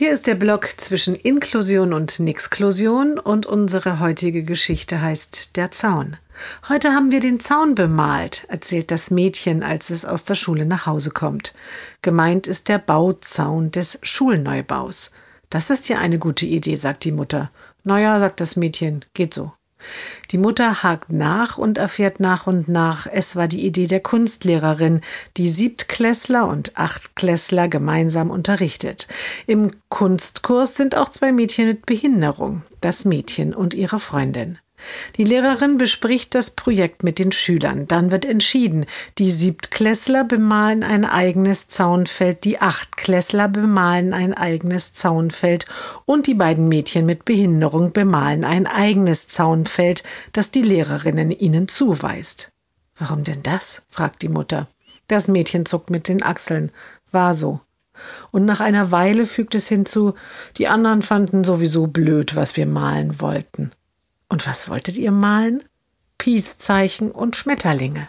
Hier ist der Block zwischen Inklusion und Nixklusion und unsere heutige Geschichte heißt Der Zaun. Heute haben wir den Zaun bemalt, erzählt das Mädchen, als es aus der Schule nach Hause kommt. Gemeint ist der Bauzaun des Schulneubaus. Das ist ja eine gute Idee, sagt die Mutter. Naja, sagt das Mädchen, geht so. Die Mutter hakt nach und erfährt nach und nach, es war die Idee der Kunstlehrerin, die Siebtklässler und Achtklässler gemeinsam unterrichtet. Im Kunstkurs sind auch zwei Mädchen mit Behinderung, das Mädchen und ihre Freundin. Die Lehrerin bespricht das Projekt mit den Schülern. Dann wird entschieden, die Siebtklässler bemalen ein eigenes Zaunfeld, die Achtklässler bemalen ein eigenes Zaunfeld und die beiden Mädchen mit Behinderung bemalen ein eigenes Zaunfeld, das die Lehrerin ihnen zuweist. Warum denn das? fragt die Mutter. Das Mädchen zuckt mit den Achseln. War so. Und nach einer Weile fügt es hinzu, die anderen fanden sowieso blöd, was wir malen wollten. Und was wolltet ihr malen? Peace-Zeichen und Schmetterlinge.